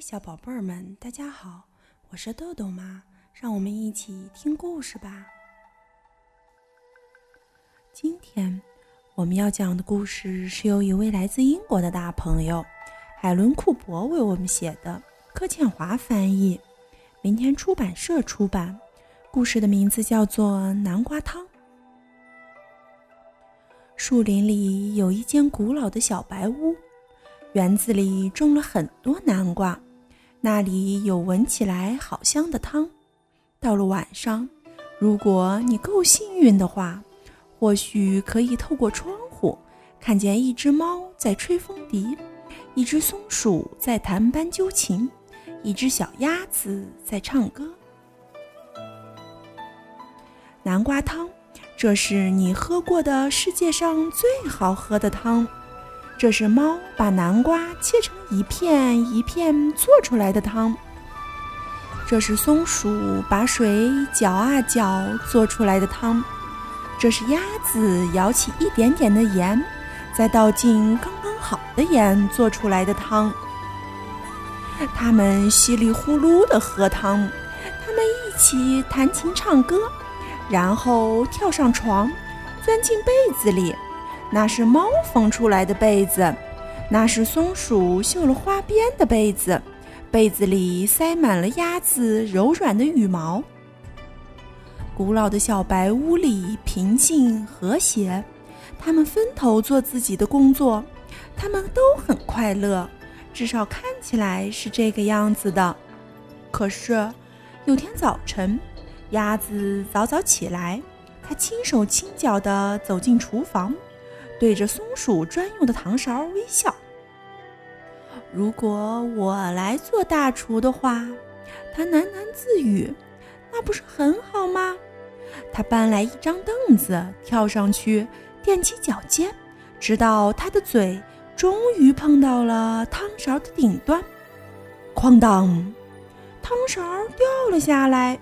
小宝贝儿们，大家好，我是豆豆妈，让我们一起听故事吧。今天我们要讲的故事是由一位来自英国的大朋友海伦·库珀为我们写的，柯倩华翻译，明天出版社出版。故事的名字叫做《南瓜汤》。树林里有一间古老的小白屋，园子里种了很多南瓜。那里有闻起来好香的汤。到了晚上，如果你够幸运的话，或许可以透过窗户看见一只猫在吹风笛，一只松鼠在弹斑鸠琴，一只小鸭子在唱歌。南瓜汤，这是你喝过的世界上最好喝的汤。这是猫把南瓜切成一片一片做出来的汤。这是松鼠把水搅啊搅做出来的汤。这是鸭子舀起一点点的盐，再倒进刚刚好的盐做出来的汤。它们稀里呼噜地喝汤，它们一起弹琴唱歌，然后跳上床，钻进被子里。那是猫缝出来的被子，那是松鼠绣了花边的被子，被子里塞满了鸭子柔软的羽毛。古老的小白屋里平静和谐，他们分头做自己的工作，他们都很快乐，至少看起来是这个样子的。可是，有天早晨，鸭子早早起来，它轻手轻脚地走进厨房。对着松鼠专用的糖勺微笑。如果我来做大厨的话，他喃喃自语：“那不是很好吗？”他搬来一张凳子，跳上去，踮起脚尖，直到他的嘴终于碰到了汤勺的顶端。哐当，汤勺掉了下来，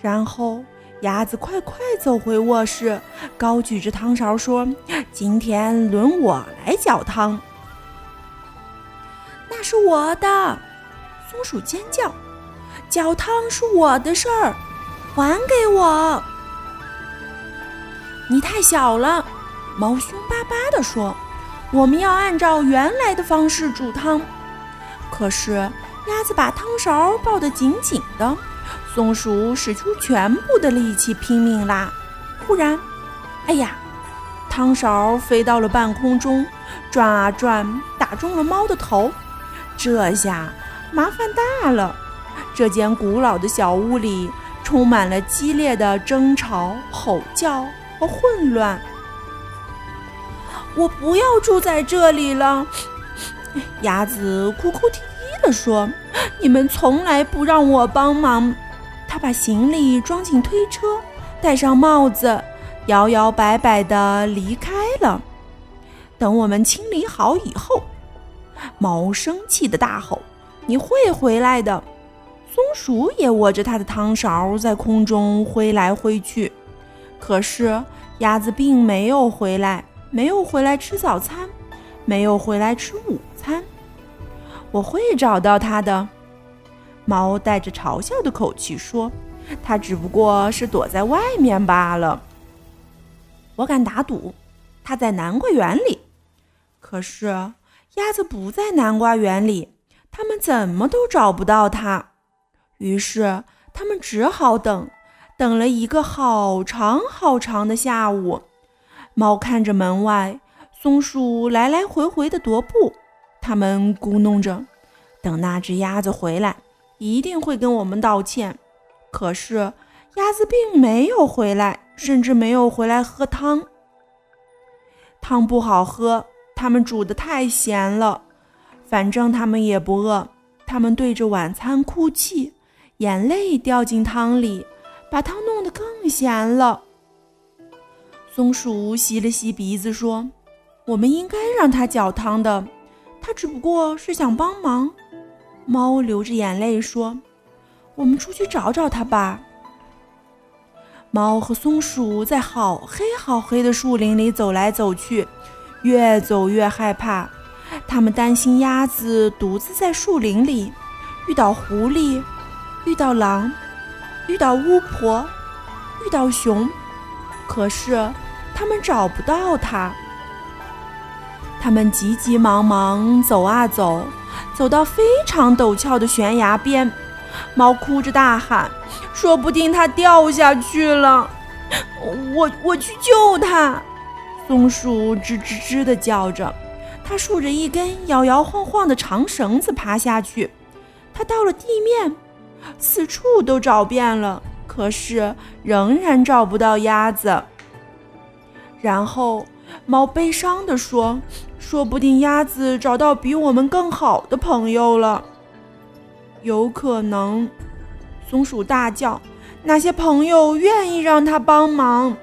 然后。鸭子快快走回卧室，高举着汤勺说：“今天轮我来搅汤。”那是我的，松鼠尖叫：“搅汤是我的事儿，还给我！”你太小了，猫凶巴巴地说：“我们要按照原来的方式煮汤。”可是鸭子把汤勺抱得紧紧的。松鼠使出全部的力气拼命拉，忽然，哎呀！汤勺飞到了半空中，转啊转，打中了猫的头。这下麻烦大了。这间古老的小屋里充满了激烈的争吵、吼叫和混乱。我不要住在这里了，鸭子哭哭啼啼地说：“你们从来不让我帮忙。”他把行李装进推车，戴上帽子，摇摇摆摆地离开了。等我们清理好以后，猫生气地大吼：“你会回来的！”松鼠也握着它的汤勺在空中挥来挥去。可是鸭子并没有回来，没有回来吃早餐，没有回来吃午餐。我会找到它的。猫带着嘲笑的口气说：“它只不过是躲在外面罢了。我敢打赌，它在南瓜园里。可是鸭子不在南瓜园里，它们怎么都找不到它。于是他们只好等，等了一个好长好长的下午。猫看着门外，松鼠来来回回的踱步，他们咕哝着，等那只鸭子回来。”一定会跟我们道歉。可是鸭子并没有回来，甚至没有回来喝汤。汤不好喝，他们煮的太咸了。反正他们也不饿，他们对着晚餐哭泣，眼泪掉进汤里，把汤弄得更咸了。松鼠吸了吸鼻子说：“我们应该让他搅汤的，他只不过是想帮忙。”猫流着眼泪说：“我们出去找找它吧。”猫和松鼠在好黑好黑的树林里走来走去，越走越害怕。他们担心鸭子独自在树林里，遇到狐狸，遇到狼，遇到巫婆，遇到熊，可是他们找不到它。他们急急忙忙走啊走，走到非常陡峭的悬崖边，猫哭着大喊：“说不定它掉下去了，我我去救它。”松鼠吱吱吱地叫着。它竖着一根摇摇晃晃的长绳子爬下去，它到了地面，四处都找遍了，可是仍然找不到鸭子。然后猫悲伤地说：“说不定鸭子找到比我们更好的朋友了。”有可能，松鼠大叫：“那些朋友愿意让他帮忙。”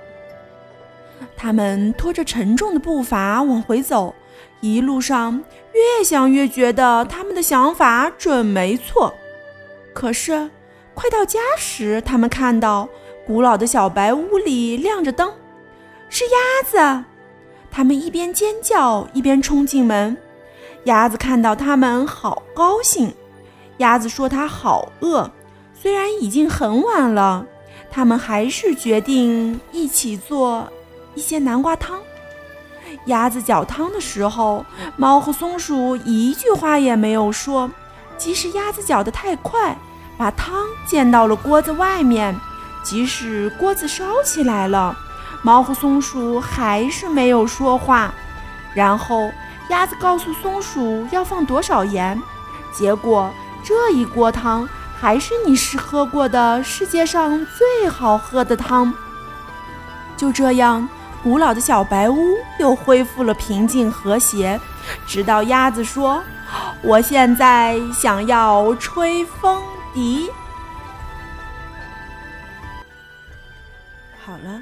他们拖着沉重的步伐往回走。一路上越想越觉得他们的想法准没错，可是快到家时，他们看到古老的小白屋里亮着灯，是鸭子。他们一边尖叫一边冲进门，鸭子看到他们好高兴。鸭子说它好饿，虽然已经很晚了，他们还是决定一起做一些南瓜汤。鸭子搅汤的时候，猫和松鼠一句话也没有说。即使鸭子搅得太快，把汤溅到了锅子外面；即使锅子烧起来了，猫和松鼠还是没有说话。然后，鸭子告诉松鼠要放多少盐，结果这一锅汤还是你是喝过的世界上最好喝的汤。就这样。古老的小白屋又恢复了平静和谐，直到鸭子说：“我现在想要吹风笛。”好了，